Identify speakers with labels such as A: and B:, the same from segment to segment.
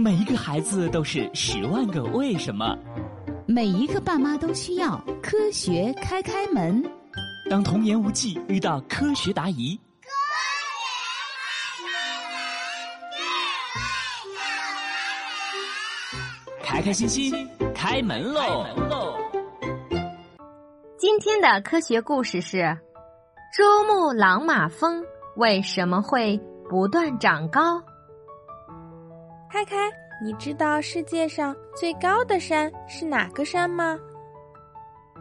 A: 每一个孩子都是十万个为什么，
B: 每一个爸妈都需要科学开开门。
A: 当童言无忌遇到科学答疑，开开心心开门喽！
C: 今天的科学故事是：珠穆朗玛峰为什么会不断长高？
D: 开开，你知道世界上最高的山是哪个山吗？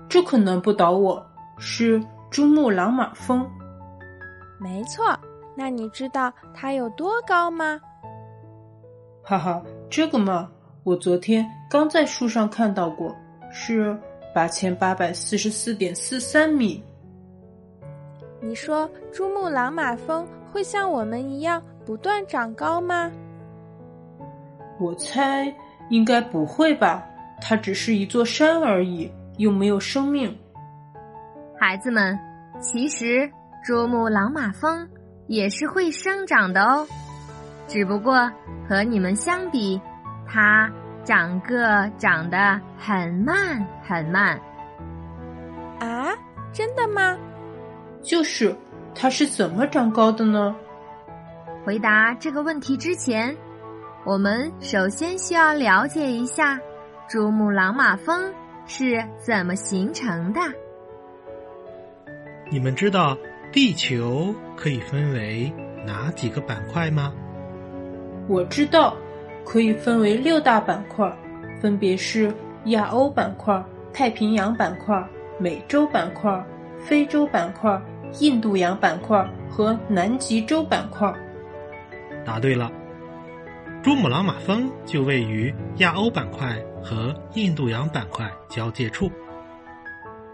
E: 这可难不倒我，是珠穆朗玛峰。
D: 没错，那你知道它有多高吗？
E: 哈哈，这个嘛，我昨天刚在书上看到过，是八千八百四十四点四三米。
D: 你说珠穆朗玛峰会像我们一样不断长高吗？
E: 我猜应该不会吧，它只是一座山而已，又没有生命。
C: 孩子们，其实珠穆朗玛峰也是会生长的哦，只不过和你们相比，它长个长得很慢很慢。
D: 啊，真的吗？
E: 就是，它是怎么长高的呢？
C: 回答这个问题之前。我们首先需要了解一下珠穆朗玛峰是怎么形成的。
F: 你们知道地球可以分为哪几个板块吗？
E: 我知道，可以分为六大板块，分别是亚欧板块、太平洋板块、美洲板块、非洲板块、印度洋板块和南极洲板块。
F: 答对了。珠穆朗玛峰就位于亚欧板块和印度洋板块交界处。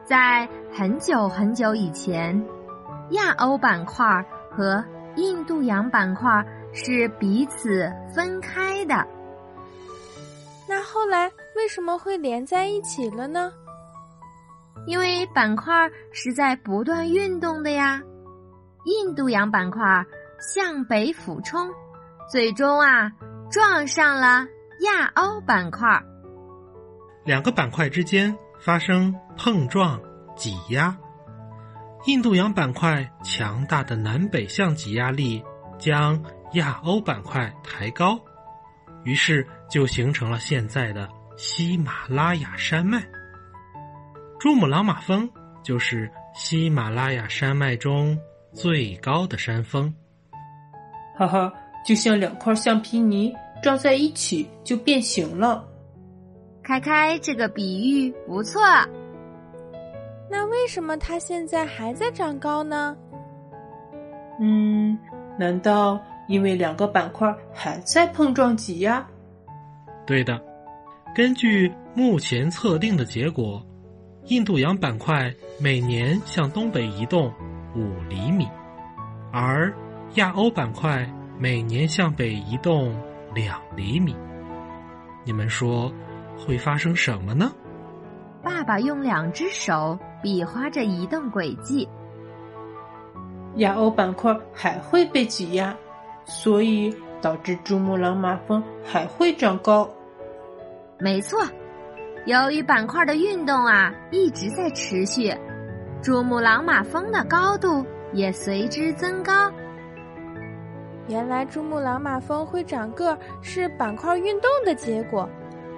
C: 在很久很久以前，亚欧板块和印度洋板块是彼此分开的。
D: 那后来为什么会连在一起了呢？
C: 因为板块是在不断运动的呀。印度洋板块向北俯冲，最终啊。撞上了亚欧板块，
F: 两个板块之间发生碰撞挤压。印度洋板块强大的南北向挤压力将亚欧板块抬高，于是就形成了现在的喜马拉雅山脉。珠穆朗玛峰就是喜马拉雅山脉中最高的山峰。
E: 哈哈。就像两块橡皮泥撞在一起就变形了。
C: 开开，这个比喻不错。
D: 那为什么它现在还在长高呢？
E: 嗯，难道因为两个板块还在碰撞挤压？
F: 对的，根据目前测定的结果，印度洋板块每年向东北移动五厘米，而亚欧板块。每年向北移动两厘米，你们说会发生什么呢？
C: 爸爸用两只手比划着移动轨迹。
E: 亚欧板块还会被挤压，所以导致珠穆朗玛峰还会长高。
C: 没错，由于板块的运动啊一直在持续，珠穆朗玛峰的高度也随之增高。
D: 原来珠穆朗玛峰会长个是板块运动的结果，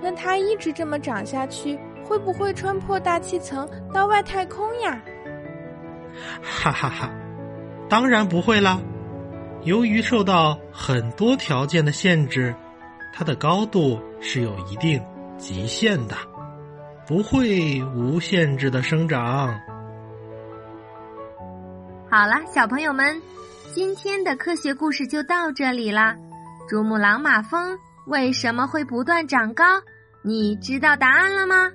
D: 那它一直这么长下去，会不会穿破大气层到外太空呀？
F: 哈哈哈，当然不会啦！由于受到很多条件的限制，它的高度是有一定极限的，不会无限制的生长。
C: 好了，小朋友们。今天的科学故事就到这里啦。珠穆朗玛峰为什么会不断长高？你知道答案了吗？